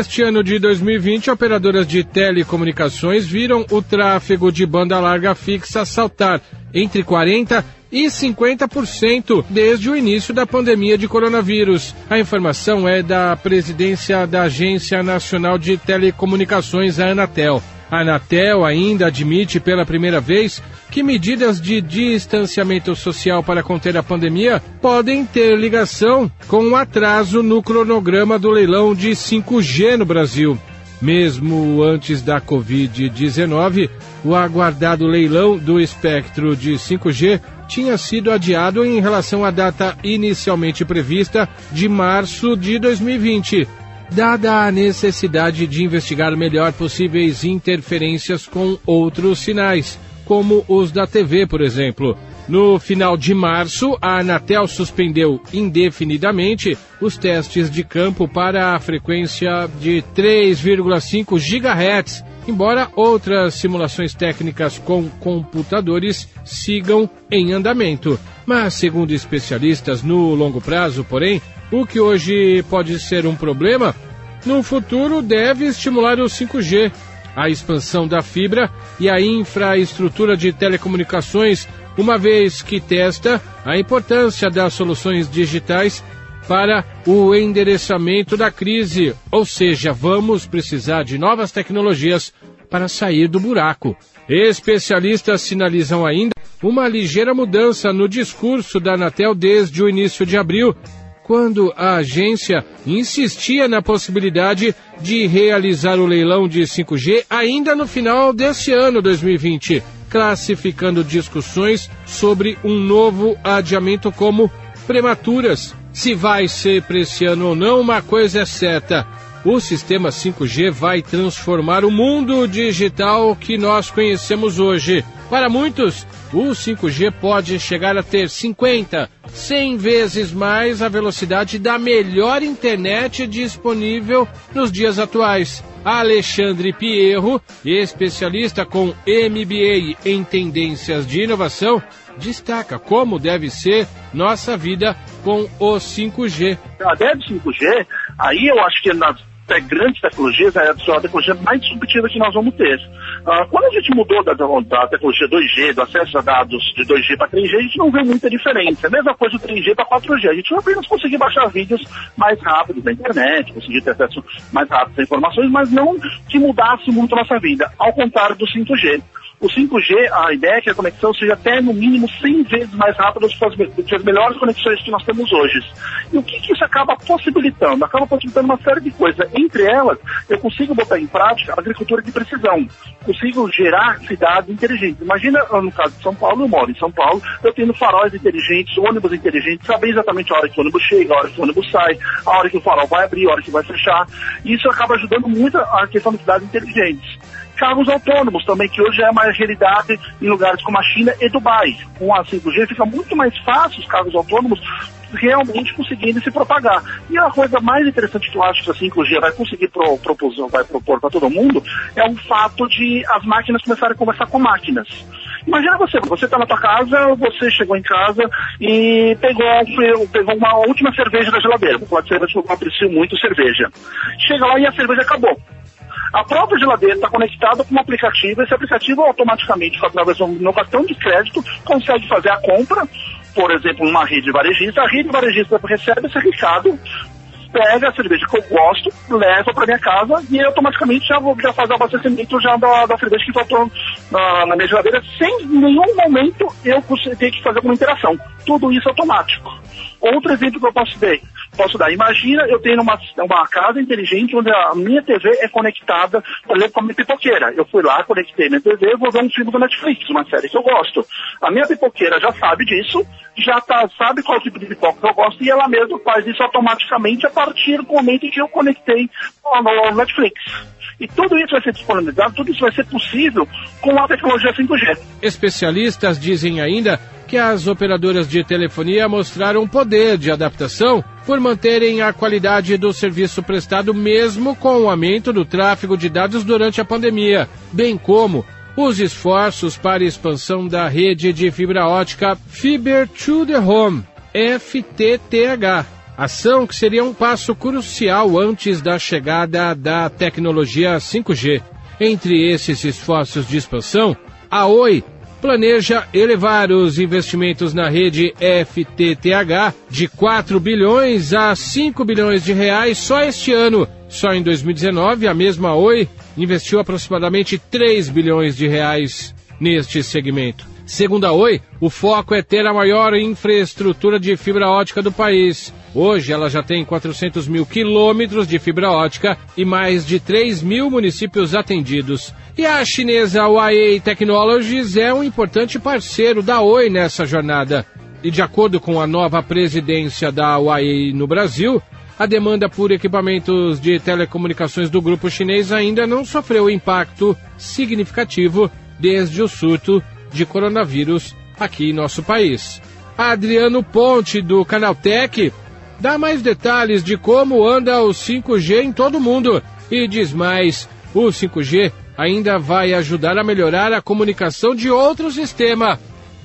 Neste ano de 2020, operadoras de telecomunicações viram o tráfego de banda larga fixa saltar entre 40% e 50% desde o início da pandemia de coronavírus. A informação é da presidência da Agência Nacional de Telecomunicações, a Anatel. A Anatel ainda admite pela primeira vez que medidas de distanciamento social para conter a pandemia podem ter ligação com um atraso no cronograma do leilão de 5G no Brasil. Mesmo antes da Covid-19, o aguardado leilão do espectro de 5G tinha sido adiado em relação à data inicialmente prevista de março de 2020 dada a necessidade de investigar melhor possíveis interferências com outros sinais, como os da TV, por exemplo. No final de março, a Anatel suspendeu indefinidamente os testes de campo para a frequência de 3,5 GHz, embora outras simulações técnicas com computadores sigam em andamento. Mas, segundo especialistas, no longo prazo, porém, o que hoje pode ser um problema, no futuro deve estimular o 5G, a expansão da fibra e a infraestrutura de telecomunicações, uma vez que testa a importância das soluções digitais para o endereçamento da crise, ou seja, vamos precisar de novas tecnologias para sair do buraco. Especialistas sinalizam ainda uma ligeira mudança no discurso da Anatel desde o início de abril, quando a agência insistia na possibilidade de realizar o leilão de 5G ainda no final deste ano 2020, classificando discussões sobre um novo adiamento como prematuras. Se vai ser para esse ano ou não, uma coisa é certa: o sistema 5G vai transformar o mundo digital que nós conhecemos hoje. Para muitos, o 5G pode chegar a ter 50, 100 vezes mais a velocidade da melhor internet disponível nos dias atuais. Alexandre Pierro, especialista com MBA em tendências de inovação, destaca como deve ser nossa vida com o 5G. A ideia do 5G, aí eu acho que nas grandes tecnologias é a tecnologia mais disruptiva que nós vamos ter. Uh, quando a gente mudou da, da, tecnologia 2G, do acesso a dados de 2G para 3G, a gente não vê muita diferença. A mesma coisa do 3G para 4G. A gente apenas conseguir baixar vídeos mais rápidos da internet, conseguir ter acesso mais rápido às informações, mas não que mudasse muito a nossa vida, ao contrário do 5G. O 5G, a ideia é que a conexão seja até no mínimo 100 vezes mais rápida do que as, melhores conexões que nós temos hoje. E o que, que isso acaba possibilitando? Acaba possibilitando uma série de coisas. Entre elas, eu consigo botar em prática a agricultura de precisão. Consigo gerar cidades inteligentes. Imagina, no caso de São Paulo, eu moro em São Paulo, eu tenho faróis inteligentes, ônibus inteligentes, saber exatamente a hora que o ônibus chega, a hora que o ônibus sai, a hora que o farol vai abrir, a hora que vai fechar. E isso acaba ajudando muito a questão de cidades inteligentes carros autônomos também, que hoje é uma realidade em lugares como a China e Dubai. Com a 5G fica muito mais fácil os carros autônomos realmente conseguindo se propagar. E a coisa mais interessante que eu acho que a 5G vai conseguir pro, vai propor para todo mundo é o fato de as máquinas começarem a conversar com máquinas. Imagina você, você está na tua casa, você chegou em casa e pegou, pegou uma última cerveja da geladeira. Pode ser eu aprecio muito cerveja. Chega lá e a cerveja acabou. A própria geladeira está conectada com um aplicativo, esse aplicativo automaticamente, através do meu cartão de crédito, consegue fazer a compra, por exemplo, numa rede varejista, a rede varejista recebe esse recado, pega a cerveja que eu gosto, leva para minha casa e automaticamente já, vou, já faz o abastecimento já da, da cerveja que faltou na, na minha geladeira, sem nenhum momento eu ter que fazer alguma interação. Tudo isso automático. Outro exemplo que eu posso dar, posso dar. Imagina eu tenho uma, uma casa inteligente onde a minha TV é conectada, por exemplo, com a minha pipoqueira. Eu fui lá, conectei minha TV, vou ver um filme do Netflix, uma série que eu gosto. A minha pipoqueira já sabe disso, já tá, sabe qual tipo de pipoca eu gosto e ela mesma faz isso automaticamente a partir do momento em que eu conectei no Netflix. E tudo isso vai ser disponibilizado, tudo isso vai ser possível com a tecnologia 5G. Especialistas dizem ainda que as operadoras de telefonia mostraram poder de adaptação por manterem a qualidade do serviço prestado mesmo com o aumento do tráfego de dados durante a pandemia, bem como os esforços para expansão da rede de fibra ótica Fiber to the Home, FTTH ação que seria um passo crucial antes da chegada da tecnologia 5G. Entre esses esforços de expansão, a Oi planeja elevar os investimentos na rede FTTH de 4 bilhões a 5 bilhões de reais só este ano. Só em 2019, a mesma Oi investiu aproximadamente 3 bilhões de reais neste segmento. Segundo a Oi, o foco é ter a maior infraestrutura de fibra ótica do país. Hoje ela já tem 400 mil quilômetros de fibra ótica e mais de 3 mil municípios atendidos. E a chinesa Huawei Technologies é um importante parceiro da Oi nessa jornada. E de acordo com a nova presidência da Huawei no Brasil, a demanda por equipamentos de telecomunicações do grupo chinês ainda não sofreu impacto significativo desde o surto de coronavírus aqui em nosso país. Adriano Ponte, do Canaltech, dá mais detalhes de como anda o 5G em todo o mundo e diz mais: o 5G ainda vai ajudar a melhorar a comunicação de outro sistema,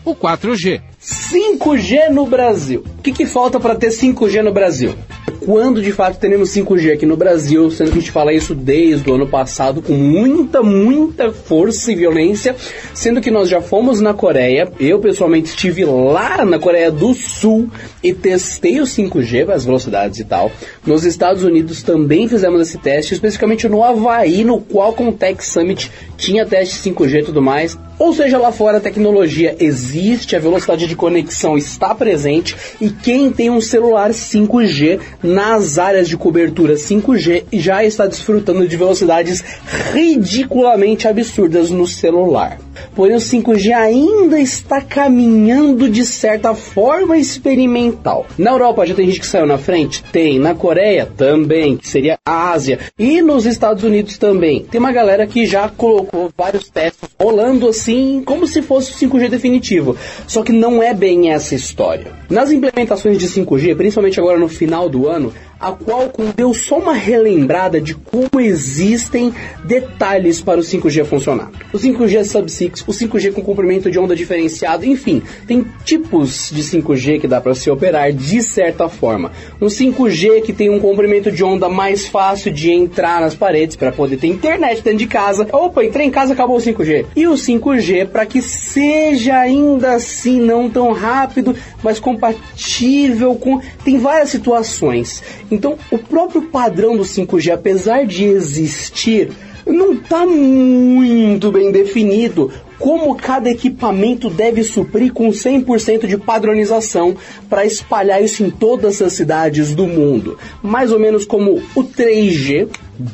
o 4G. 5G no Brasil. O que, que falta para ter 5G no Brasil? Quando de fato teremos 5G aqui no Brasil, sendo que a gente fala isso desde o ano passado com muita, muita força e violência, sendo que nós já fomos na Coreia, eu pessoalmente estive lá na Coreia do Sul e testei o 5G, as velocidades e tal. Nos Estados Unidos também fizemos esse teste, especificamente no Havaí, no Qualcomm Tech Summit tinha teste 5G e tudo mais. Ou seja, lá fora a tecnologia existe, a velocidade de conexão está presente e quem tem um celular 5G nas áreas de cobertura 5G já está desfrutando de velocidades ridiculamente absurdas no celular. Porém, o 5G ainda está caminhando de certa forma experimental. Na Europa já tem gente que saiu na frente? Tem. Na Coreia também, que seria a Ásia. E nos Estados Unidos também. Tem uma galera que já colocou vários testes rolando assim, como se fosse o 5G definitivo. Só que não é bem essa história. Nas implementações de 5G, principalmente agora no final do ano, a Qualcomm deu só uma relembrada de como existem detalhes para o 5G funcionar. O 5G Sub-6, o 5G com comprimento de onda diferenciado, enfim, tem tipos de 5G que dá para se operar de certa forma. Um 5G que tem um comprimento de onda mais fácil de entrar nas paredes para poder ter internet dentro de casa. Opa, entrei em casa, acabou o 5G. E o 5G para que seja ainda assim não tão rápido, mas compatível com tem várias situações. Então, o próprio padrão do 5G, apesar de existir, não está muito bem definido como cada equipamento deve suprir com 100% de padronização para espalhar isso em todas as cidades do mundo. Mais ou menos como o 3G,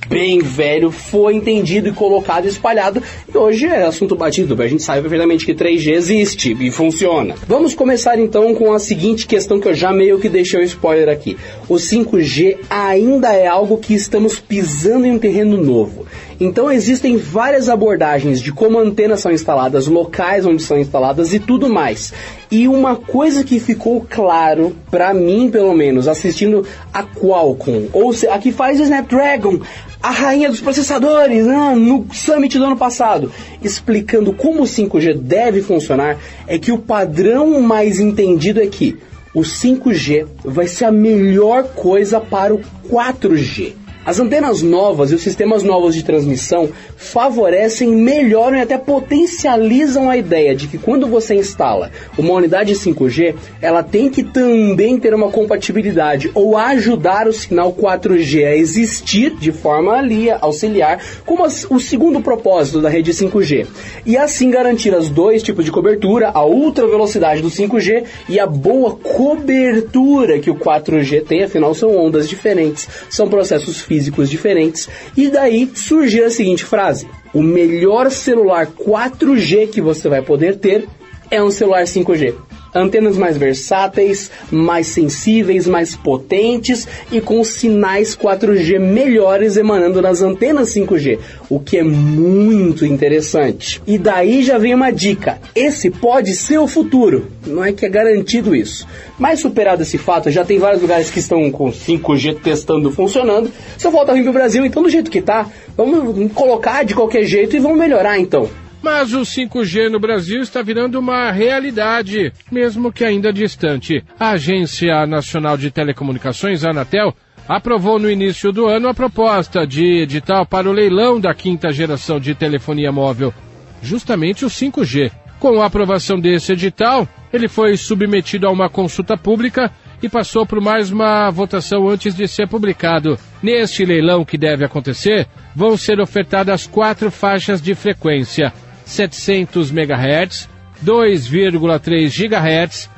bem velho, foi entendido e colocado e espalhado, e hoje é assunto batido, a gente sabe perfeitamente que 3G existe e funciona. Vamos começar então com a seguinte questão que eu já meio que deixei o spoiler aqui. O 5G ainda é algo que estamos pisando em um terreno novo. Então existem várias abordagens de como antenas são instaladas, locais onde são instaladas e tudo mais. E uma coisa que ficou claro para mim, pelo menos, assistindo a Qualcomm, ou se, a que faz o Snapdragon, a rainha dos processadores, né, no Summit do ano passado, explicando como o 5G deve funcionar, é que o padrão mais entendido é que o 5G vai ser a melhor coisa para o 4G. As antenas novas e os sistemas novos de transmissão favorecem, melhoram e até potencializam a ideia de que quando você instala uma unidade 5G, ela tem que também ter uma compatibilidade ou ajudar o sinal 4G a existir de forma ali auxiliar, como o segundo propósito da rede 5G. E assim garantir as dois tipos de cobertura, a ultra velocidade do 5G e a boa cobertura que o 4G tem, afinal são ondas diferentes, são processos físicos diferentes. E daí surgiu a seguinte frase: o melhor celular 4G que você vai poder ter é um celular 5G antenas mais versáteis, mais sensíveis, mais potentes e com sinais 4G melhores emanando nas antenas 5G, o que é muito interessante. E daí já vem uma dica: esse pode ser o futuro, não é que é garantido isso. Mas superado esse fato, já tem vários lugares que estão com 5G testando funcionando. Só falta vir pro Brasil, então do jeito que tá, vamos colocar de qualquer jeito e vamos melhorar então. Mas o 5G no Brasil está virando uma realidade, mesmo que ainda distante. A Agência Nacional de Telecomunicações, Anatel, aprovou no início do ano a proposta de edital para o leilão da quinta geração de telefonia móvel, justamente o 5G. Com a aprovação desse edital, ele foi submetido a uma consulta pública e passou por mais uma votação antes de ser publicado. Neste leilão que deve acontecer, vão ser ofertadas quatro faixas de frequência: 700 MHz, 2,3 GHz,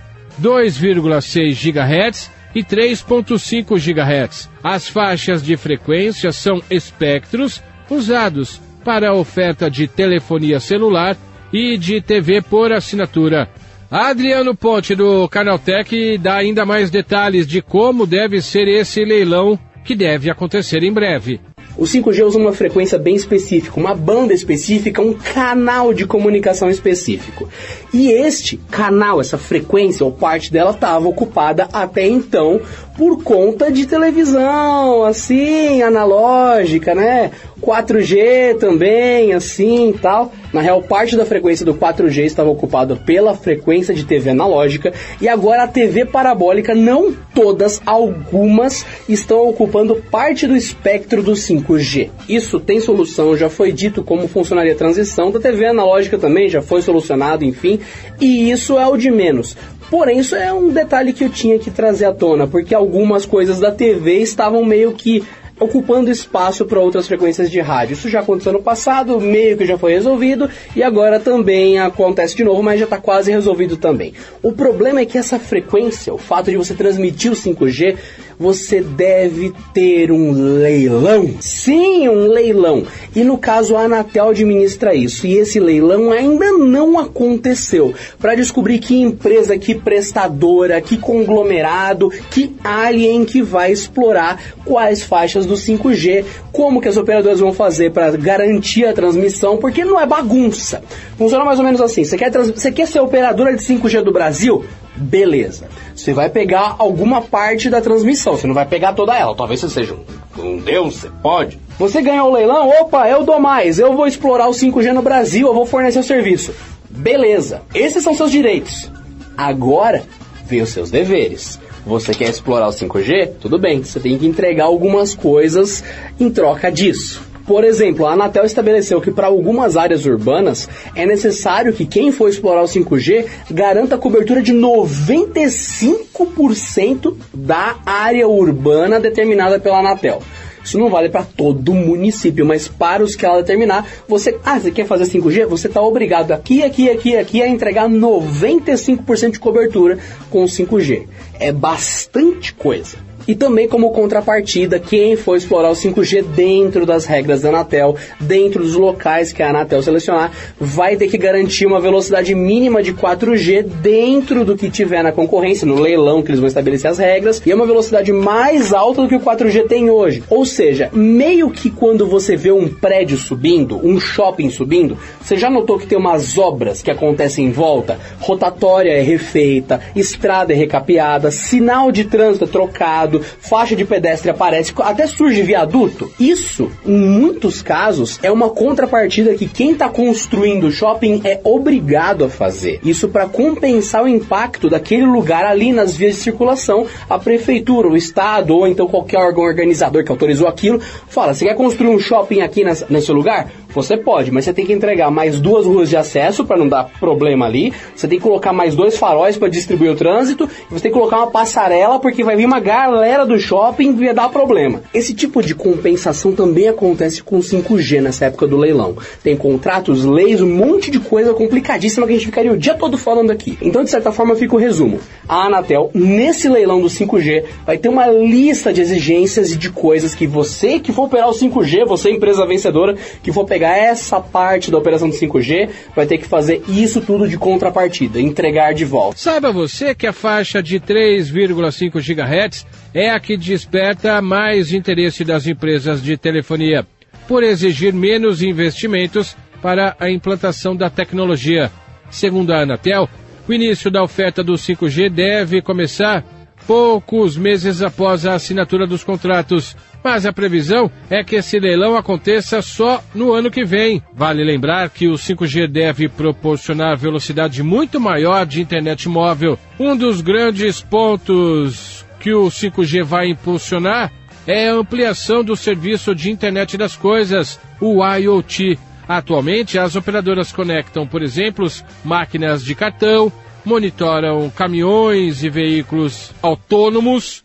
2,6 GHz e 3,5 GHz. As faixas de frequência são espectros usados para a oferta de telefonia celular e de TV por assinatura. Adriano Ponte, do Canaltech, dá ainda mais detalhes de como deve ser esse leilão que deve acontecer em breve. O 5G usa uma frequência bem específica, uma banda específica, um canal de comunicação específico. E este canal, essa frequência ou parte dela estava ocupada até então por conta de televisão, assim, analógica, né? 4G também, assim tal. Na real, parte da frequência do 4G estava ocupada pela frequência de TV analógica e agora a TV parabólica, não todas, algumas, estão ocupando parte do espectro do 5G. Isso tem solução, já foi dito como funcionaria a transição da TV analógica também, já foi solucionado, enfim, e isso é o de menos. Porém, isso é um detalhe que eu tinha que trazer à tona, porque algumas coisas da TV estavam meio que ocupando espaço para outras frequências de rádio. Isso já aconteceu no passado, meio que já foi resolvido e agora também acontece de novo, mas já está quase resolvido também. O problema é que essa frequência, o fato de você transmitir o 5G, você deve ter um leilão. Sim, um leilão. E no caso a Anatel administra isso. E esse leilão ainda não aconteceu. Para descobrir que empresa, que prestadora, que conglomerado, que alien que vai explorar quais faixas do 5G, como que as operadoras vão fazer para garantir a transmissão, porque não é bagunça. Funciona mais ou menos assim. Você quer, você quer ser operadora de 5G do Brasil? Beleza. Você vai pegar alguma parte da transmissão, você não vai pegar toda ela. Talvez você seja um deus, você pode. Você ganhou o leilão, opa, eu dou mais, eu vou explorar o 5G no Brasil, eu vou fornecer o serviço. Beleza, esses são seus direitos. Agora, vê os seus deveres. Você quer explorar o 5G? Tudo bem, você tem que entregar algumas coisas em troca disso. Por exemplo, a Anatel estabeleceu que para algumas áreas urbanas é necessário que quem for explorar o 5G garanta a cobertura de 95% da área urbana determinada pela Anatel. Isso não vale para todo município, mas para os que ela determinar, você, ah, você quer fazer 5G? Você está obrigado aqui, aqui, aqui, aqui a entregar 95% de cobertura com o 5G. É bastante coisa. E também como contrapartida, quem for explorar o 5G dentro das regras da Anatel, dentro dos locais que a Anatel selecionar, vai ter que garantir uma velocidade mínima de 4G dentro do que tiver na concorrência, no leilão que eles vão estabelecer as regras, e é uma velocidade mais alta do que o 4G tem hoje. Ou seja, meio que quando você vê um prédio subindo, um shopping subindo, você já notou que tem umas obras que acontecem em volta? Rotatória é refeita, estrada é recapeada, sinal de trânsito é trocado, faixa de pedestre aparece, até surge viaduto. Isso, em muitos casos, é uma contrapartida que quem está construindo o shopping é obrigado a fazer. Isso para compensar o impacto daquele lugar ali nas vias de circulação. A prefeitura, o estado ou então qualquer órgão organizador que autorizou aquilo, fala: você quer construir um shopping aqui nesse lugar? Você pode, mas você tem que entregar mais duas ruas de acesso para não dar problema ali. Você tem que colocar mais dois faróis para distribuir o trânsito. Você tem que colocar uma passarela porque vai vir uma galera do shopping e vai dar problema. Esse tipo de compensação também acontece com 5G nessa época do leilão. Tem contratos, leis, um monte de coisa complicadíssima que a gente ficaria o dia todo falando aqui. Então, de certa forma, fica o resumo. A Anatel, nesse leilão do 5G, vai ter uma lista de exigências e de coisas que você que for operar o 5G, você empresa vencedora, que for pegar pegar essa parte da operação de 5G, vai ter que fazer isso tudo de contrapartida, entregar de volta. Saiba você que a faixa de 3,5 GHz é a que desperta mais interesse das empresas de telefonia, por exigir menos investimentos para a implantação da tecnologia. Segundo a Anatel, o início da oferta do 5G deve começar poucos meses após a assinatura dos contratos. Mas a previsão é que esse leilão aconteça só no ano que vem. Vale lembrar que o 5G deve proporcionar velocidade muito maior de internet móvel. Um dos grandes pontos que o 5G vai impulsionar é a ampliação do serviço de internet das coisas, o IoT. Atualmente, as operadoras conectam, por exemplo, máquinas de cartão, monitoram caminhões e veículos autônomos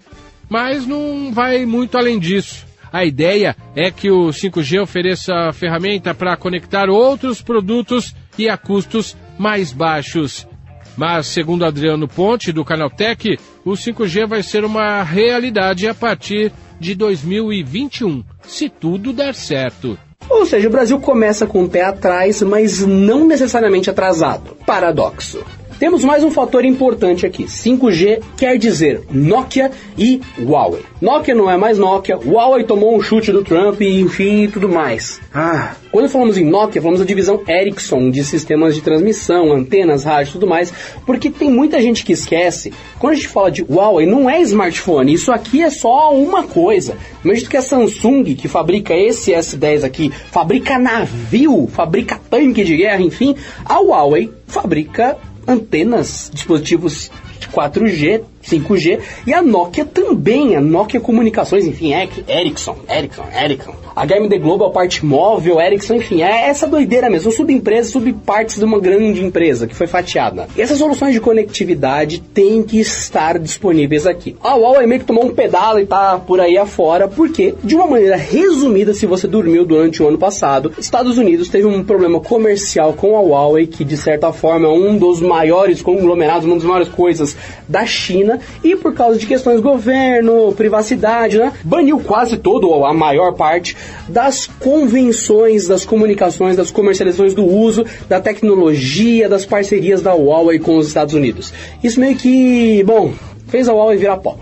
mas não vai muito além disso. A ideia é que o 5G ofereça ferramenta para conectar outros produtos e a custos mais baixos. Mas, segundo Adriano Ponte, do Canaltech, o 5G vai ser uma realidade a partir de 2021, se tudo der certo. Ou seja, o Brasil começa com o pé atrás, mas não necessariamente atrasado. Paradoxo. Temos mais um fator importante aqui. 5G quer dizer Nokia e Huawei. Nokia não é mais Nokia, Huawei tomou um chute do Trump e enfim e tudo mais. Ah, quando falamos em Nokia, falamos da divisão Ericsson de sistemas de transmissão, antenas, rádio e tudo mais, porque tem muita gente que esquece. Quando a gente fala de Huawei, não é smartphone, isso aqui é só uma coisa. Imagina que a Samsung, que fabrica esse S10 aqui, fabrica navio, fabrica tanque de guerra, enfim, a Huawei fabrica antenas, dispositivos 4G, 5G e a Nokia também, a Nokia Comunicações, enfim, Ericsson, Ericsson, Ericsson. A HMD Global, parte móvel, Ericsson, enfim, é essa doideira mesmo, subempresas, subpartes de uma grande empresa que foi fatiada. E essas soluções de conectividade têm que estar disponíveis aqui. A Huawei meio que tomou um pedalo e tá por aí afora, porque, de uma maneira resumida, se você dormiu durante o ano passado, Estados Unidos teve um problema comercial com a Huawei, que de certa forma é um dos maiores conglomerados, uma das maiores coisas da China, e por causa de questões governo, privacidade, né, baniu quase todo, ou a maior parte, das convenções das comunicações, das comercializações do uso da tecnologia, das parcerias da Huawei com os Estados Unidos. Isso meio que, bom, fez a Huawei virar pó.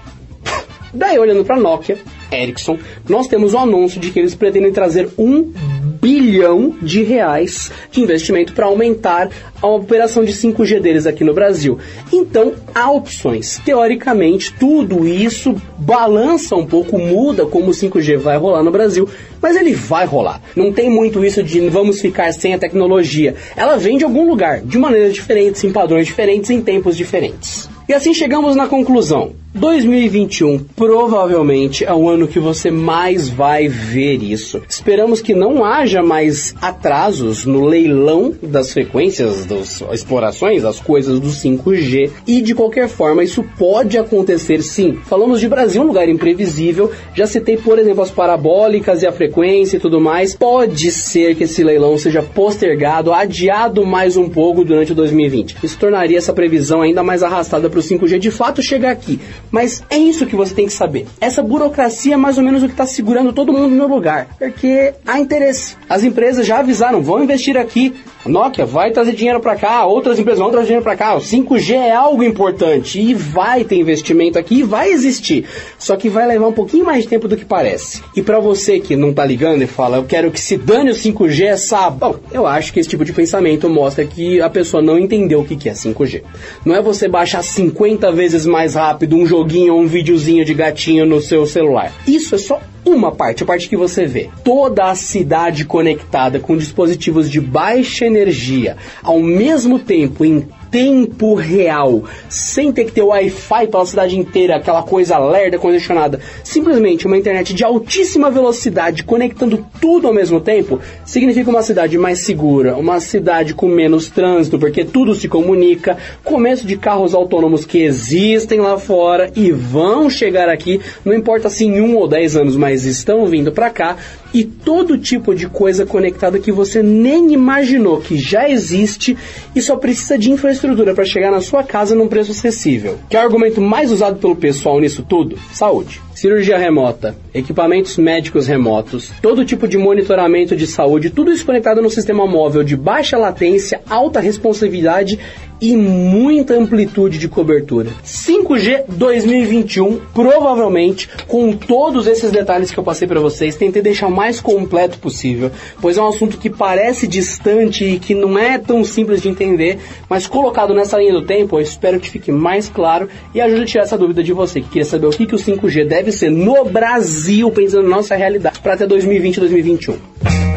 Daí, olhando para Nokia, Ericsson, nós temos o anúncio de que eles pretendem trazer um bilhão de reais de investimento para aumentar a operação de 5G deles aqui no Brasil. Então, há opções. Teoricamente, tudo isso balança um pouco, muda como o 5G vai rolar no Brasil, mas ele vai rolar. Não tem muito isso de vamos ficar sem a tecnologia. Ela vem de algum lugar, de maneiras diferentes, em padrões diferentes, em tempos diferentes. E assim chegamos na conclusão. 2021 provavelmente é o ano que você mais vai ver isso. Esperamos que não haja mais atrasos no leilão das frequências, das explorações, das coisas do 5G. E de qualquer forma, isso pode acontecer sim. Falamos de Brasil, um lugar imprevisível. Já citei, por exemplo, as parabólicas e a frequência e tudo mais. Pode ser que esse leilão seja postergado, adiado mais um pouco durante 2020. Isso tornaria essa previsão ainda mais arrastada para o 5G de fato chegar aqui. Mas é isso que você tem que saber. Essa burocracia é mais ou menos o que está segurando todo mundo no lugar. Porque há interesse. As empresas já avisaram, vão investir aqui. Nokia vai trazer dinheiro para cá, outras empresas vão trazer dinheiro para cá. O 5G é algo importante e vai ter investimento aqui e vai existir. Só que vai levar um pouquinho mais de tempo do que parece. E para você que não tá ligando e fala, eu quero que se dane o 5G essa... Bom, eu acho que esse tipo de pensamento mostra que a pessoa não entendeu o que é 5G. Não é você baixar 50 vezes mais rápido um joguinho ou um videozinho de gatinho no seu celular. Isso é só uma parte, a parte que você vê. Toda a cidade conectada com dispositivos de baixa energia, ao mesmo tempo em tempo real, sem ter que ter Wi-Fi pela cidade inteira, aquela coisa lerda, congestionada. Simplesmente uma internet de altíssima velocidade conectando tudo ao mesmo tempo, significa uma cidade mais segura, uma cidade com menos trânsito, porque tudo se comunica, começo de carros autônomos que existem lá fora e vão chegar aqui, não importa se em um ou dez anos, mas estão vindo para cá, e todo tipo de coisa conectada que você nem imaginou que já existe e só precisa de infraestrutura para chegar na sua casa num preço acessível. Que é argumento mais usado pelo pessoal nisso tudo? Saúde. Cirurgia remota, equipamentos médicos remotos, todo tipo de monitoramento de saúde, tudo isso conectado no sistema móvel de baixa latência, alta responsividade e muita amplitude de cobertura. 5G 2021, provavelmente, com todos esses detalhes que eu passei para vocês, tentei deixar o mais completo possível, pois é um assunto que parece distante e que não é tão simples de entender, mas colocado nessa linha do tempo, eu espero que fique mais claro e ajude a tirar essa dúvida de você que queria saber o que, que o 5G deve ser no Brasil, pensando na nossa realidade, para até 2020 e 2021.